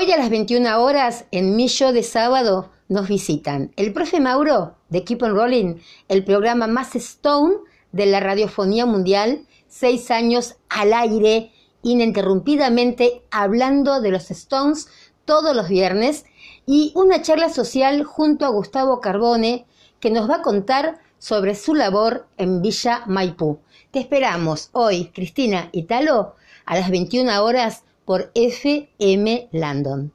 Hoy a las 21 horas, en mi show de sábado, nos visitan el profe Mauro de Keep on Rolling, el programa más Stone de la radiofonía mundial, seis años al aire, ininterrumpidamente hablando de los Stones todos los viernes, y una charla social junto a Gustavo Carbone, que nos va a contar sobre su labor en Villa Maipú. Te esperamos hoy, Cristina y Talo, a las 21 horas por FM Landon.